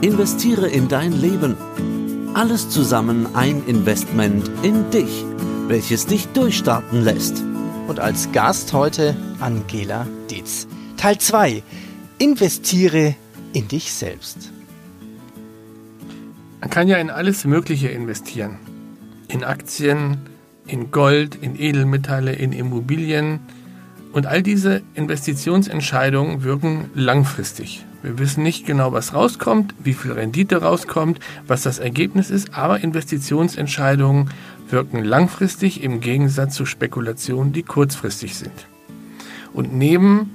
Investiere in dein Leben. Alles zusammen ein Investment in dich, welches dich durchstarten lässt. Und als Gast heute Angela Dietz. Teil 2. Investiere in dich selbst. Man kann ja in alles Mögliche investieren. In Aktien, in Gold, in Edelmetalle, in Immobilien. Und all diese Investitionsentscheidungen wirken langfristig. Wir wissen nicht genau, was rauskommt, wie viel Rendite rauskommt, was das Ergebnis ist, aber Investitionsentscheidungen wirken langfristig im Gegensatz zu Spekulationen, die kurzfristig sind. Und neben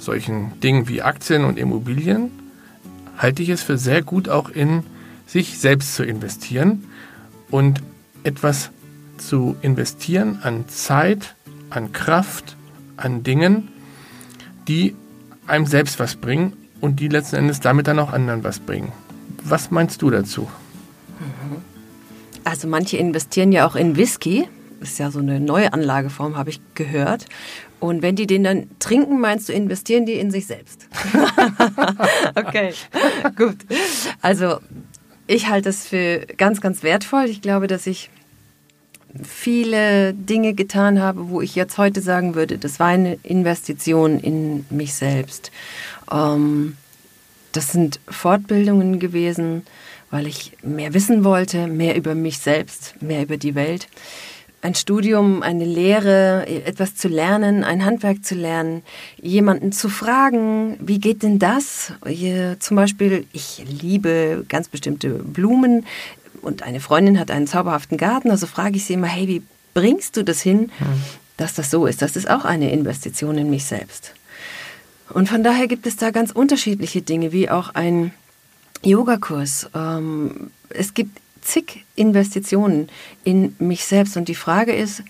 solchen Dingen wie Aktien und Immobilien halte ich es für sehr gut, auch in sich selbst zu investieren und etwas zu investieren an Zeit, an Kraft, an Dingen, die einem selbst was bringen und die letzten Endes damit dann auch anderen was bringen. Was meinst du dazu? Also manche investieren ja auch in Whisky. Das ist ja so eine neue Anlageform, habe ich gehört. Und wenn die den dann trinken, meinst du, investieren die in sich selbst? okay, gut. Also ich halte es für ganz, ganz wertvoll. Ich glaube, dass ich viele Dinge getan habe, wo ich jetzt heute sagen würde, das war eine Investition in mich selbst. Ähm, das sind Fortbildungen gewesen, weil ich mehr wissen wollte, mehr über mich selbst, mehr über die Welt. Ein Studium, eine Lehre, etwas zu lernen, ein Handwerk zu lernen, jemanden zu fragen, wie geht denn das? Hier, zum Beispiel, ich liebe ganz bestimmte Blumen und eine Freundin hat einen zauberhaften Garten, also frage ich sie immer, hey, wie bringst du das hin, hm. dass das so ist? Das ist auch eine Investition in mich selbst. Und von daher gibt es da ganz unterschiedliche Dinge, wie auch ein Yogakurs. Ähm, es gibt zig Investitionen in mich selbst und die Frage ist,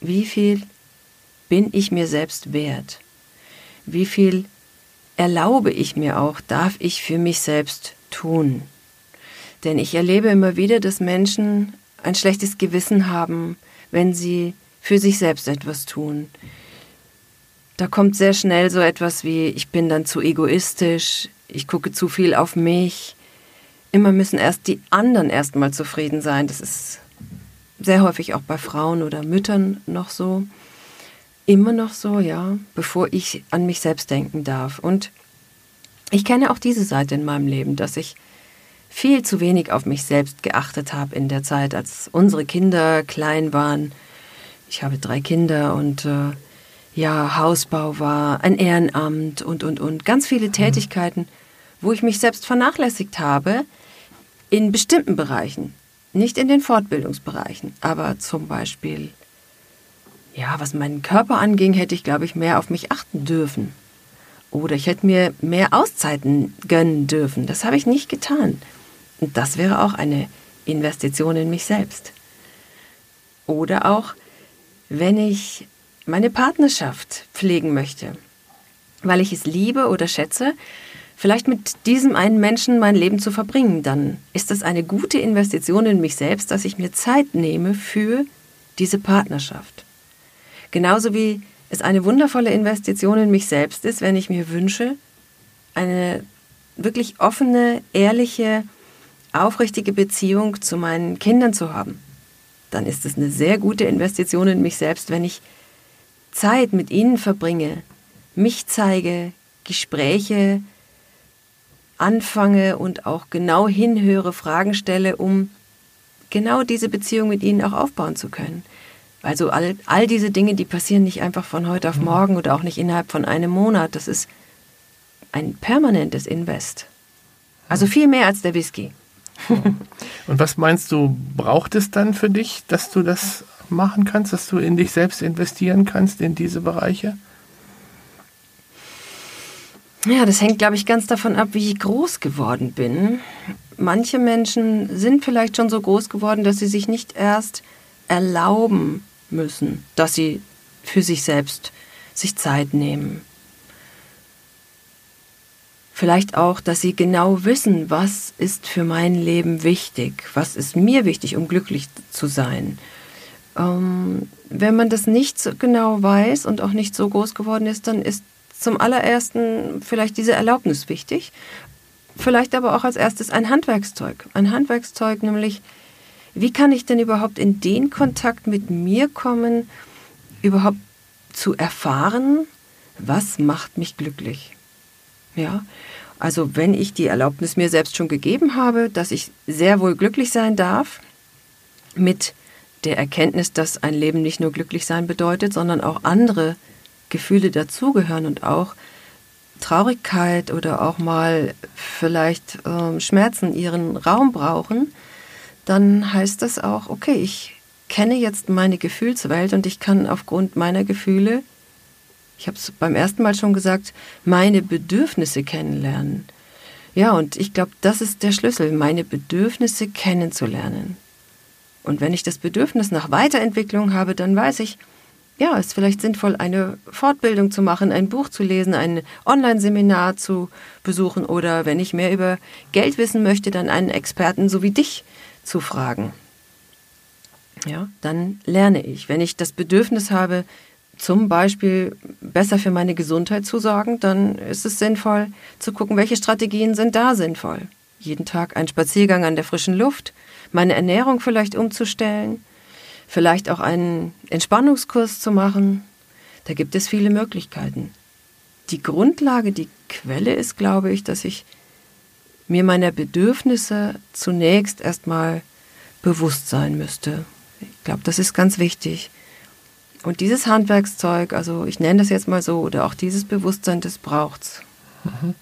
wie viel bin ich mir selbst wert? Wie viel erlaube ich mir auch, darf ich für mich selbst tun? Denn ich erlebe immer wieder, dass Menschen ein schlechtes Gewissen haben, wenn sie für sich selbst etwas tun. Da kommt sehr schnell so etwas wie, ich bin dann zu egoistisch, ich gucke zu viel auf mich. Immer müssen erst die anderen erstmal zufrieden sein. Das ist sehr häufig auch bei Frauen oder Müttern noch so. Immer noch so, ja, bevor ich an mich selbst denken darf. Und ich kenne auch diese Seite in meinem Leben, dass ich viel zu wenig auf mich selbst geachtet habe in der Zeit, als unsere Kinder klein waren. Ich habe drei Kinder und äh, ja, Hausbau war, ein Ehrenamt und, und, und. Ganz viele mhm. Tätigkeiten, wo ich mich selbst vernachlässigt habe in bestimmten Bereichen. Nicht in den Fortbildungsbereichen, aber zum Beispiel, ja, was meinen Körper anging, hätte ich, glaube ich, mehr auf mich achten dürfen. Oder ich hätte mir mehr Auszeiten gönnen dürfen. Das habe ich nicht getan. Und das wäre auch eine Investition in mich selbst. Oder auch, wenn ich meine Partnerschaft pflegen möchte, weil ich es liebe oder schätze, vielleicht mit diesem einen Menschen mein Leben zu verbringen, dann ist das eine gute Investition in mich selbst, dass ich mir Zeit nehme für diese Partnerschaft. Genauso wie es eine wundervolle Investition in mich selbst ist, wenn ich mir wünsche, eine wirklich offene, ehrliche, aufrichtige Beziehung zu meinen Kindern zu haben, dann ist es eine sehr gute Investition in mich selbst, wenn ich Zeit mit ihnen verbringe, mich zeige, Gespräche anfange und auch genau hinhöre, Fragen stelle, um genau diese Beziehung mit ihnen auch aufbauen zu können. Also all, all diese Dinge, die passieren nicht einfach von heute auf mhm. morgen oder auch nicht innerhalb von einem Monat. Das ist ein permanentes Invest. Also viel mehr als der Whisky. Und was meinst du, braucht es dann für dich, dass du das machen kannst, dass du in dich selbst investieren kannst, in diese Bereiche? Ja, das hängt, glaube ich, ganz davon ab, wie ich groß geworden bin. Manche Menschen sind vielleicht schon so groß geworden, dass sie sich nicht erst erlauben müssen, dass sie für sich selbst sich Zeit nehmen. Vielleicht auch, dass sie genau wissen, was ist für mein Leben wichtig, was ist mir wichtig, um glücklich zu sein. Ähm, wenn man das nicht so genau weiß und auch nicht so groß geworden ist, dann ist zum allerersten vielleicht diese Erlaubnis wichtig. vielleicht aber auch als erstes ein Handwerkszeug. Ein Handwerkszeug, nämlich, wie kann ich denn überhaupt in den Kontakt mit mir kommen, überhaupt zu erfahren, was macht mich glücklich? Ja, also wenn ich die Erlaubnis mir selbst schon gegeben habe, dass ich sehr wohl glücklich sein darf, mit der Erkenntnis, dass ein Leben nicht nur glücklich sein bedeutet, sondern auch andere Gefühle dazugehören und auch Traurigkeit oder auch mal vielleicht äh, Schmerzen ihren Raum brauchen, dann heißt das auch, okay, ich kenne jetzt meine Gefühlswelt und ich kann aufgrund meiner Gefühle, ich habe es beim ersten Mal schon gesagt, meine Bedürfnisse kennenlernen. Ja, und ich glaube, das ist der Schlüssel, meine Bedürfnisse kennenzulernen. Und wenn ich das Bedürfnis nach Weiterentwicklung habe, dann weiß ich, ja, es ist vielleicht sinnvoll, eine Fortbildung zu machen, ein Buch zu lesen, ein Online-Seminar zu besuchen oder wenn ich mehr über Geld wissen möchte, dann einen Experten so wie dich zu fragen. Ja, dann lerne ich. Wenn ich das Bedürfnis habe, zum Beispiel besser für meine Gesundheit zu sorgen, dann ist es sinnvoll zu gucken, welche Strategien sind da sinnvoll. Jeden Tag ein Spaziergang an der frischen Luft, meine Ernährung vielleicht umzustellen, vielleicht auch einen Entspannungskurs zu machen. Da gibt es viele Möglichkeiten. Die Grundlage, die Quelle ist, glaube ich, dass ich mir meiner Bedürfnisse zunächst erstmal bewusst sein müsste. Ich glaube, das ist ganz wichtig. Und dieses Handwerkszeug, also ich nenne das jetzt mal so, oder auch dieses Bewusstsein, das braucht's. Mhm.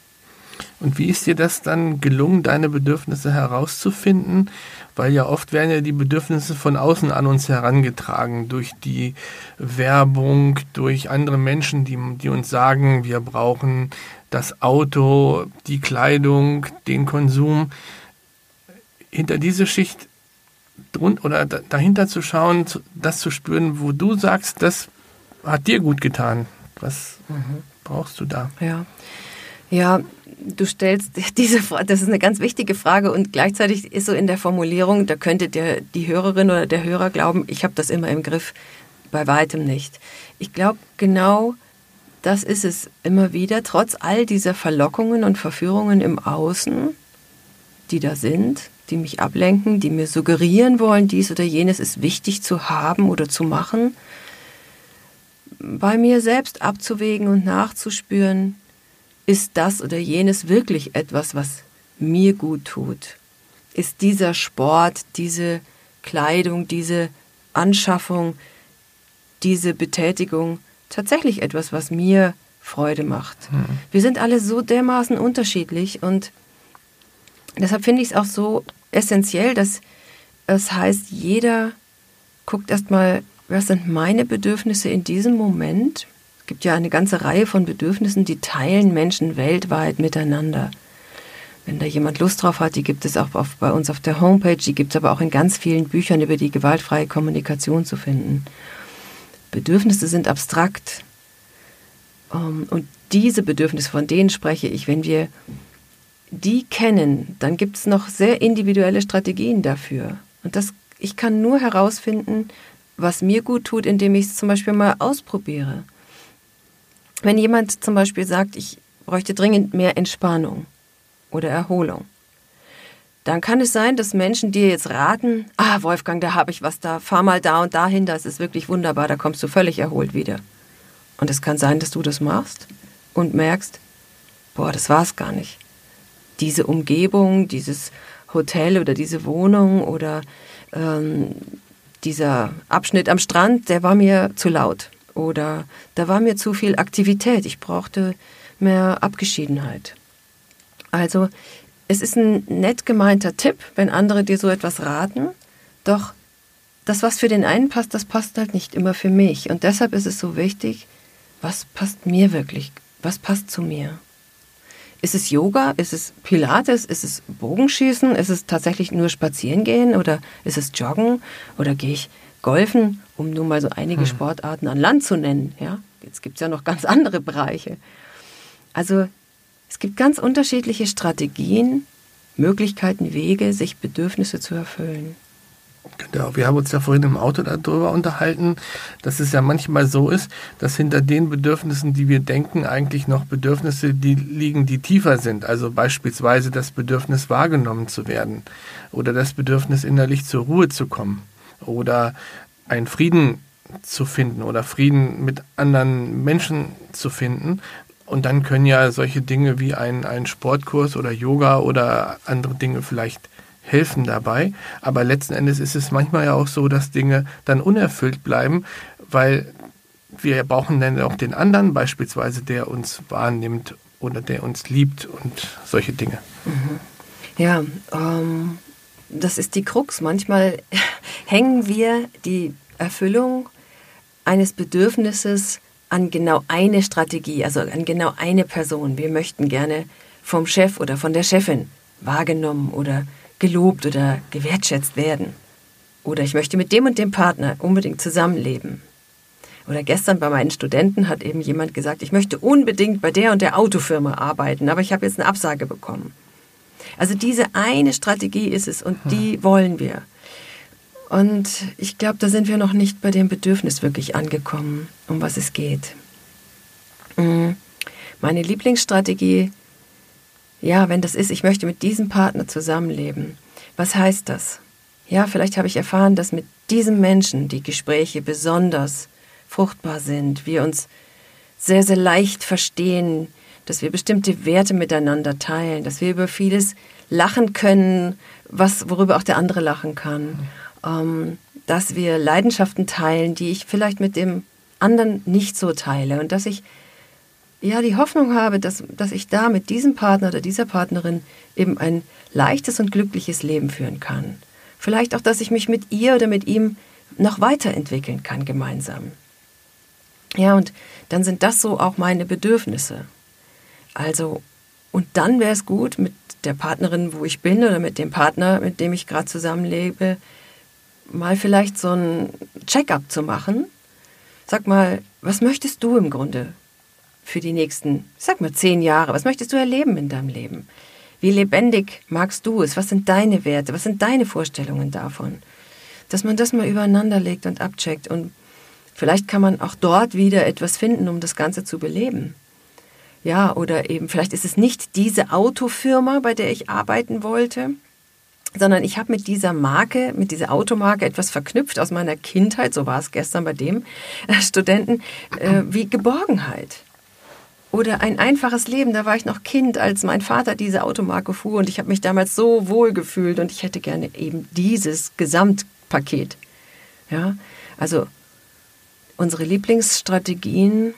Und wie ist dir das dann gelungen, deine Bedürfnisse herauszufinden? Weil ja oft werden ja die Bedürfnisse von außen an uns herangetragen, durch die Werbung, durch andere Menschen, die, die uns sagen, wir brauchen das Auto, die Kleidung, den Konsum. Hinter diese Schicht oder dahinter zu schauen, das zu spüren, wo du sagst, das hat dir gut getan. Was mhm. brauchst du da? Ja. Ja, du stellst diese Frage, das ist eine ganz wichtige Frage und gleichzeitig ist so in der Formulierung, da könnte der, die Hörerin oder der Hörer glauben, ich habe das immer im Griff, bei weitem nicht. Ich glaube, genau das ist es immer wieder, trotz all dieser Verlockungen und Verführungen im Außen, die da sind, die mich ablenken, die mir suggerieren wollen, dies oder jenes ist wichtig zu haben oder zu machen, bei mir selbst abzuwägen und nachzuspüren, ist das oder jenes wirklich etwas, was mir gut tut? Ist dieser Sport, diese Kleidung, diese Anschaffung, diese Betätigung tatsächlich etwas, was mir Freude macht? Mhm. Wir sind alle so dermaßen unterschiedlich und deshalb finde ich es auch so essentiell, dass es heißt, jeder guckt erstmal, was sind meine Bedürfnisse in diesem Moment es gibt ja eine ganze Reihe von Bedürfnissen, die teilen Menschen weltweit miteinander. Wenn da jemand Lust drauf hat, die gibt es auch auf, bei uns auf der Homepage, die gibt es aber auch in ganz vielen Büchern über die gewaltfreie Kommunikation zu finden. Bedürfnisse sind abstrakt. Ähm, und diese Bedürfnisse, von denen spreche ich, wenn wir die kennen, dann gibt es noch sehr individuelle Strategien dafür. Und das, ich kann nur herausfinden, was mir gut tut, indem ich es zum Beispiel mal ausprobiere. Wenn jemand zum Beispiel sagt, ich bräuchte dringend mehr Entspannung oder Erholung, dann kann es sein, dass Menschen dir jetzt raten, ah, Wolfgang, da habe ich was da, fahr mal da und dahin, das ist wirklich wunderbar, da kommst du völlig erholt wieder. Und es kann sein, dass du das machst und merkst, boah, das war es gar nicht. Diese Umgebung, dieses Hotel oder diese Wohnung oder ähm, dieser Abschnitt am Strand, der war mir zu laut oder da war mir zu viel Aktivität, ich brauchte mehr Abgeschiedenheit. Also es ist ein nett gemeinter Tipp, wenn andere dir so etwas raten, doch das, was für den einen passt, das passt halt nicht immer für mich. Und deshalb ist es so wichtig, was passt mir wirklich, was passt zu mir. Ist es Yoga? Ist es Pilates? Ist es Bogenschießen? Ist es tatsächlich nur spazieren gehen? Oder ist es Joggen? Oder gehe ich golfen? um nur mal so einige hm. Sportarten an Land zu nennen. Ja? Jetzt gibt es ja noch ganz andere Bereiche. Also es gibt ganz unterschiedliche Strategien, Möglichkeiten, Wege, sich Bedürfnisse zu erfüllen. Genau, wir haben uns ja vorhin im Auto darüber unterhalten, dass es ja manchmal so ist, dass hinter den Bedürfnissen, die wir denken, eigentlich noch Bedürfnisse die liegen, die tiefer sind. Also beispielsweise das Bedürfnis wahrgenommen zu werden oder das Bedürfnis innerlich zur Ruhe zu kommen oder einen Frieden zu finden oder Frieden mit anderen Menschen zu finden. Und dann können ja solche Dinge wie ein, ein Sportkurs oder Yoga oder andere Dinge vielleicht helfen dabei. Aber letzten Endes ist es manchmal ja auch so, dass Dinge dann unerfüllt bleiben, weil wir brauchen dann auch den anderen, beispielsweise der uns wahrnimmt oder der uns liebt und solche Dinge. Mhm. Ja, ähm, das ist die Krux. Manchmal hängen wir die Erfüllung eines Bedürfnisses an genau eine Strategie, also an genau eine Person. Wir möchten gerne vom Chef oder von der Chefin wahrgenommen oder gelobt oder gewertschätzt werden. Oder ich möchte mit dem und dem Partner unbedingt zusammenleben. Oder gestern bei meinen Studenten hat eben jemand gesagt, ich möchte unbedingt bei der und der Autofirma arbeiten, aber ich habe jetzt eine Absage bekommen. Also diese eine Strategie ist es und die wollen wir. Und ich glaube, da sind wir noch nicht bei dem Bedürfnis wirklich angekommen, um was es geht. Mm. Meine Lieblingsstrategie ja, wenn das ist, ich möchte mit diesem Partner zusammenleben. Was heißt das? Ja, vielleicht habe ich erfahren, dass mit diesem Menschen die Gespräche besonders fruchtbar sind, wir uns sehr, sehr leicht verstehen, dass wir bestimmte Werte miteinander teilen, dass wir über vieles lachen können, was, worüber auch der andere lachen kann, ähm, dass wir Leidenschaften teilen, die ich vielleicht mit dem anderen nicht so teile und dass ich ja die Hoffnung habe, dass, dass ich da mit diesem Partner oder dieser Partnerin eben ein leichtes und glückliches Leben führen kann. Vielleicht auch, dass ich mich mit ihr oder mit ihm noch weiterentwickeln kann gemeinsam. Ja, und dann sind das so auch meine Bedürfnisse. Also, und dann wäre es gut, mit der Partnerin, wo ich bin, oder mit dem Partner, mit dem ich gerade zusammenlebe, mal vielleicht so ein Check-up zu machen. Sag mal, was möchtest du im Grunde für die nächsten, sag mal, zehn Jahre? Was möchtest du erleben in deinem Leben? Wie lebendig magst du es? Was sind deine Werte? Was sind deine Vorstellungen davon? Dass man das mal übereinander legt und abcheckt und vielleicht kann man auch dort wieder etwas finden, um das Ganze zu beleben. Ja, oder eben, vielleicht ist es nicht diese Autofirma, bei der ich arbeiten wollte, sondern ich habe mit dieser Marke, mit dieser Automarke etwas verknüpft aus meiner Kindheit, so war es gestern bei dem Studenten, äh, wie Geborgenheit. Oder ein einfaches Leben, da war ich noch Kind, als mein Vater diese Automarke fuhr und ich habe mich damals so wohl gefühlt und ich hätte gerne eben dieses Gesamtpaket. Ja, also unsere Lieblingsstrategien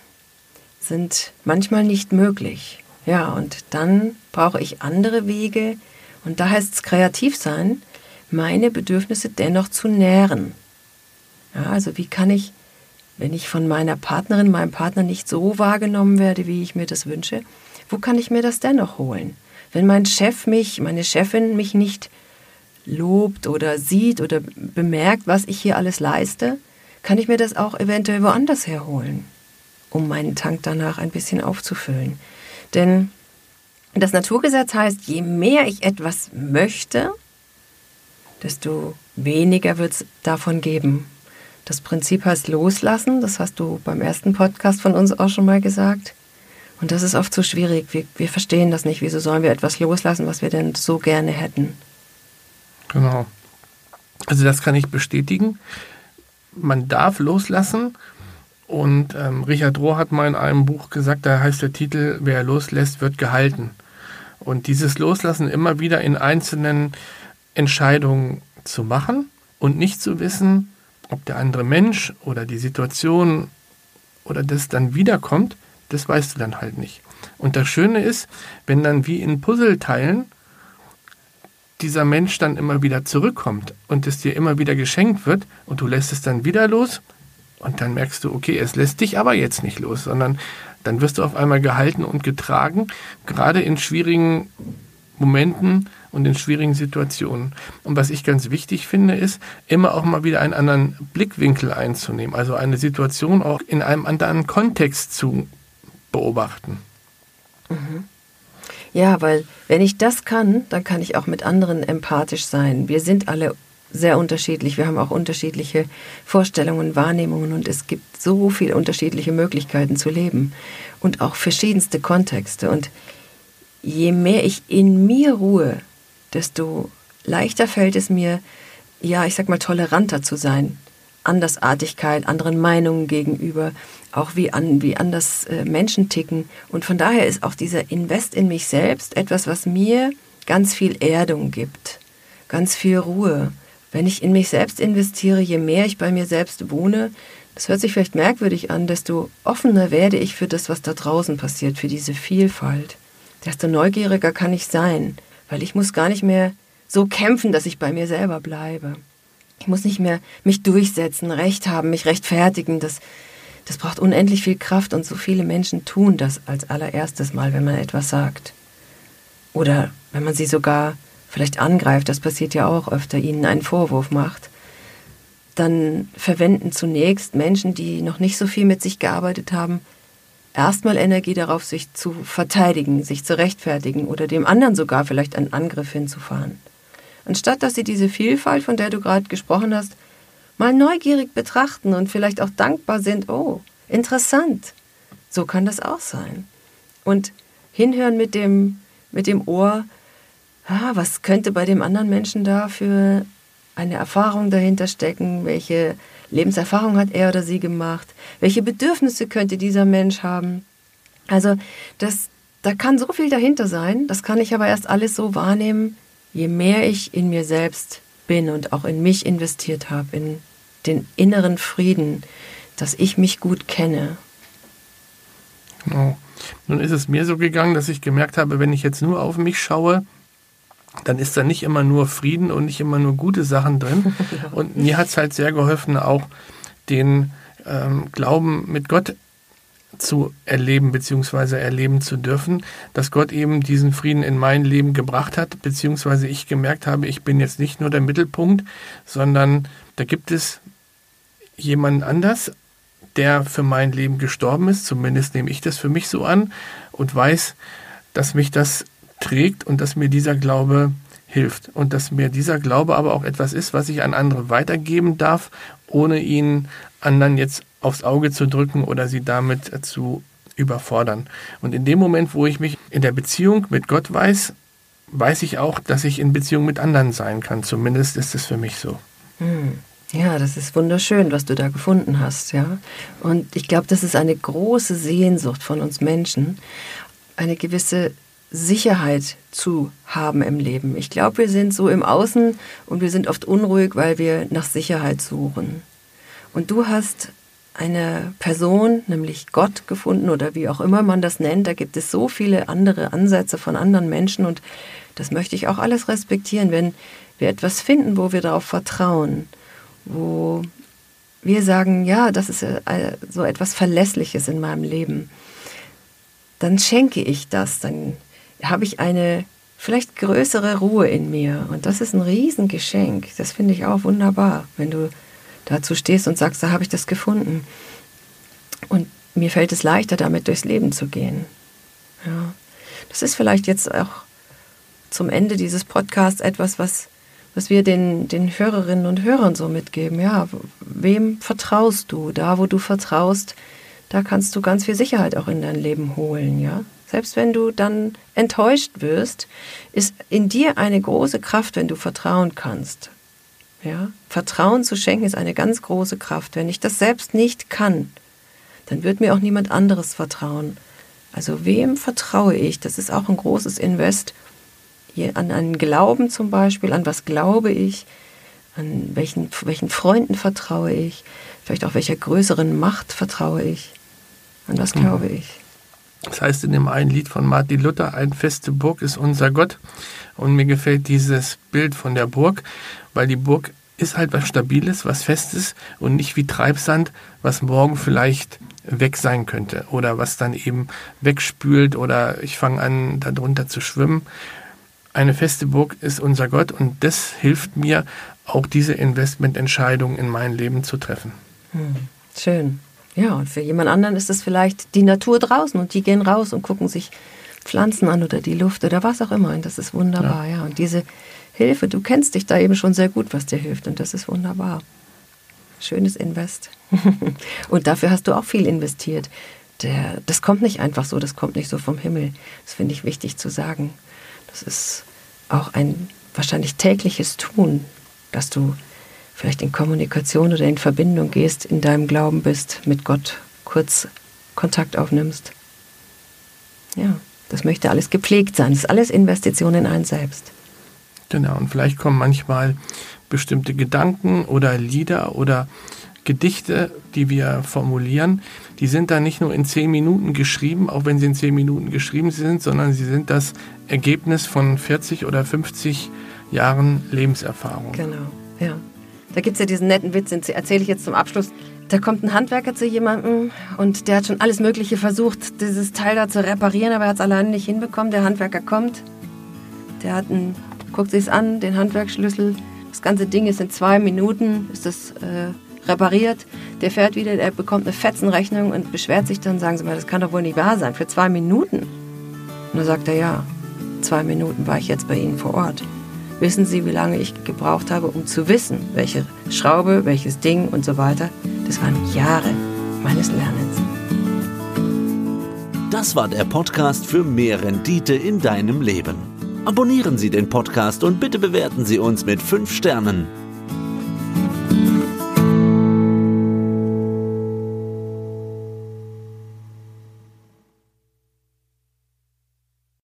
sind manchmal nicht möglich. Ja, und dann brauche ich andere Wege und da heißt es kreativ sein, meine Bedürfnisse dennoch zu nähren. Ja, also wie kann ich wenn ich von meiner Partnerin, meinem Partner nicht so wahrgenommen werde, wie ich mir das wünsche, wo kann ich mir das dennoch holen? Wenn mein Chef mich, meine Chefin mich nicht lobt oder sieht oder bemerkt, was ich hier alles leiste, kann ich mir das auch eventuell woanders herholen, um meinen Tank danach ein bisschen aufzufüllen. Denn das Naturgesetz heißt, je mehr ich etwas möchte, desto weniger wird es davon geben, das Prinzip heißt loslassen, das hast du beim ersten Podcast von uns auch schon mal gesagt. Und das ist oft so schwierig. Wir, wir verstehen das nicht. Wieso sollen wir etwas loslassen, was wir denn so gerne hätten? Genau. Also das kann ich bestätigen. Man darf loslassen. Und ähm, Richard Rohr hat mal in einem Buch gesagt, da heißt der Titel, wer loslässt, wird gehalten. Und dieses Loslassen immer wieder in einzelnen Entscheidungen zu machen und nicht zu wissen, ob der andere Mensch oder die Situation oder das dann wiederkommt, das weißt du dann halt nicht. Und das Schöne ist, wenn dann wie in Puzzleteilen dieser Mensch dann immer wieder zurückkommt und es dir immer wieder geschenkt wird und du lässt es dann wieder los und dann merkst du, okay, es lässt dich aber jetzt nicht los, sondern dann wirst du auf einmal gehalten und getragen, gerade in schwierigen Momenten und in schwierigen Situationen. Und was ich ganz wichtig finde, ist, immer auch mal wieder einen anderen Blickwinkel einzunehmen, also eine Situation auch in einem anderen Kontext zu beobachten. Mhm. Ja, weil wenn ich das kann, dann kann ich auch mit anderen empathisch sein. Wir sind alle sehr unterschiedlich. Wir haben auch unterschiedliche Vorstellungen, Wahrnehmungen und es gibt so viele unterschiedliche Möglichkeiten zu leben und auch verschiedenste Kontexte. Und je mehr ich in mir ruhe, desto leichter fällt es mir, ja, ich sag mal, toleranter zu sein. Andersartigkeit, anderen Meinungen gegenüber, auch wie, an, wie anders äh, Menschen ticken. Und von daher ist auch dieser Invest in mich selbst etwas, was mir ganz viel Erdung gibt, ganz viel Ruhe. Wenn ich in mich selbst investiere, je mehr ich bei mir selbst wohne, das hört sich vielleicht merkwürdig an, desto offener werde ich für das, was da draußen passiert, für diese Vielfalt. Desto neugieriger kann ich sein, weil ich muss gar nicht mehr so kämpfen, dass ich bei mir selber bleibe. Ich muss nicht mehr mich durchsetzen, Recht haben, mich rechtfertigen. Das, das braucht unendlich viel Kraft und so viele Menschen tun das als allererstes Mal, wenn man etwas sagt. Oder wenn man sie sogar vielleicht angreift, das passiert ja auch öfter, ihnen einen Vorwurf macht. Dann verwenden zunächst Menschen, die noch nicht so viel mit sich gearbeitet haben, erstmal Energie darauf, sich zu verteidigen, sich zu rechtfertigen oder dem anderen sogar vielleicht einen Angriff hinzufahren. Anstatt dass sie diese Vielfalt, von der du gerade gesprochen hast, mal neugierig betrachten und vielleicht auch dankbar sind, oh, interessant, so kann das auch sein. Und hinhören mit dem, mit dem Ohr, ah, was könnte bei dem anderen Menschen da für eine Erfahrung dahinter stecken, welche Lebenserfahrung hat er oder sie gemacht, welche Bedürfnisse könnte dieser Mensch haben. Also das, da kann so viel dahinter sein, das kann ich aber erst alles so wahrnehmen, je mehr ich in mir selbst bin und auch in mich investiert habe, in den inneren Frieden, dass ich mich gut kenne. Genau. Nun ist es mir so gegangen, dass ich gemerkt habe, wenn ich jetzt nur auf mich schaue, dann ist da nicht immer nur Frieden und nicht immer nur gute Sachen drin. Und mir hat es halt sehr geholfen, auch den ähm, Glauben mit Gott zu erleben beziehungsweise erleben zu dürfen, dass Gott eben diesen Frieden in mein Leben gebracht hat, beziehungsweise ich gemerkt habe, ich bin jetzt nicht nur der Mittelpunkt, sondern da gibt es jemanden anders, der für mein Leben gestorben ist, zumindest nehme ich das für mich so an und weiß, dass mich das trägt und dass mir dieser Glaube hilft und dass mir dieser Glaube aber auch etwas ist, was ich an andere weitergeben darf, ohne ihn anderen jetzt aufs Auge zu drücken oder sie damit zu überfordern. Und in dem Moment, wo ich mich in der Beziehung mit Gott weiß, weiß ich auch, dass ich in Beziehung mit anderen sein kann. Zumindest ist es für mich so. Hm. Ja, das ist wunderschön, was du da gefunden hast, ja. Und ich glaube, das ist eine große Sehnsucht von uns Menschen, eine gewisse Sicherheit zu haben im Leben. Ich glaube, wir sind so im Außen und wir sind oft unruhig, weil wir nach Sicherheit suchen. Und du hast eine Person, nämlich Gott, gefunden oder wie auch immer man das nennt. Da gibt es so viele andere Ansätze von anderen Menschen und das möchte ich auch alles respektieren, wenn wir etwas finden, wo wir darauf vertrauen, wo wir sagen, ja, das ist äh, so etwas Verlässliches in meinem Leben, dann schenke ich das, dann habe ich eine vielleicht größere Ruhe in mir. Und das ist ein Riesengeschenk. Das finde ich auch wunderbar, wenn du dazu stehst und sagst, da habe ich das gefunden. Und mir fällt es leichter, damit durchs Leben zu gehen. Ja. Das ist vielleicht jetzt auch zum Ende dieses Podcasts etwas, was, was wir den, den Hörerinnen und Hörern so mitgeben. Ja, wem vertraust du? Da, wo du vertraust, da kannst du ganz viel Sicherheit auch in dein Leben holen, ja. Selbst wenn du dann enttäuscht wirst, ist in dir eine große Kraft, wenn du vertrauen kannst. Ja? Vertrauen zu schenken ist eine ganz große Kraft. Wenn ich das selbst nicht kann, dann wird mir auch niemand anderes vertrauen. Also wem vertraue ich? Das ist auch ein großes Invest. Hier an einen Glauben zum Beispiel, an was glaube ich, an welchen, welchen Freunden vertraue ich, vielleicht auch welcher größeren Macht vertraue ich, an was mhm. glaube ich. Das heißt in dem einen Lied von Martin Luther, ein feste Burg ist unser Gott. Und mir gefällt dieses Bild von der Burg, weil die Burg ist halt was Stabiles, was Festes und nicht wie Treibsand, was morgen vielleicht weg sein könnte oder was dann eben wegspült oder ich fange an, darunter zu schwimmen. Eine feste Burg ist unser Gott und das hilft mir, auch diese Investmententscheidung in mein Leben zu treffen. Hm, schön. Ja, und für jemand anderen ist es vielleicht die Natur draußen und die gehen raus und gucken sich Pflanzen an oder die Luft oder was auch immer. Und das ist wunderbar, ja. ja. Und diese Hilfe. Du kennst dich da eben schon sehr gut, was dir hilft. Und das ist wunderbar. Schönes Invest. und dafür hast du auch viel investiert. Der, das kommt nicht einfach so, das kommt nicht so vom Himmel. Das finde ich wichtig zu sagen. Das ist auch ein wahrscheinlich tägliches Tun, dass du vielleicht in Kommunikation oder in Verbindung gehst, in deinem Glauben bist, mit Gott kurz Kontakt aufnimmst. Ja, das möchte alles gepflegt sein. Das ist alles Investition in einen selbst. Genau, und vielleicht kommen manchmal bestimmte Gedanken oder Lieder oder Gedichte, die wir formulieren, die sind dann nicht nur in zehn Minuten geschrieben, auch wenn sie in zehn Minuten geschrieben sind, sondern sie sind das Ergebnis von 40 oder 50 Jahren Lebenserfahrung. Genau, ja. Da gibt es ja diesen netten Witz, den erzähle ich jetzt zum Abschluss. Da kommt ein Handwerker zu jemandem und der hat schon alles Mögliche versucht, dieses Teil da zu reparieren, aber er hat es alleine nicht hinbekommen. Der Handwerker kommt, der hat einen, guckt sich's an, den Handwerksschlüssel. Das ganze Ding ist in zwei Minuten, ist das äh, repariert. Der fährt wieder, der bekommt eine Fetzenrechnung und beschwert sich dann, sagen Sie mal, das kann doch wohl nicht wahr sein, für zwei Minuten. Und dann sagt er, ja, zwei Minuten war ich jetzt bei Ihnen vor Ort. Wissen Sie, wie lange ich gebraucht habe, um zu wissen, welche Schraube, welches Ding und so weiter? Das waren Jahre meines Lernens. Das war der Podcast für mehr Rendite in deinem Leben. Abonnieren Sie den Podcast und bitte bewerten Sie uns mit 5 Sternen.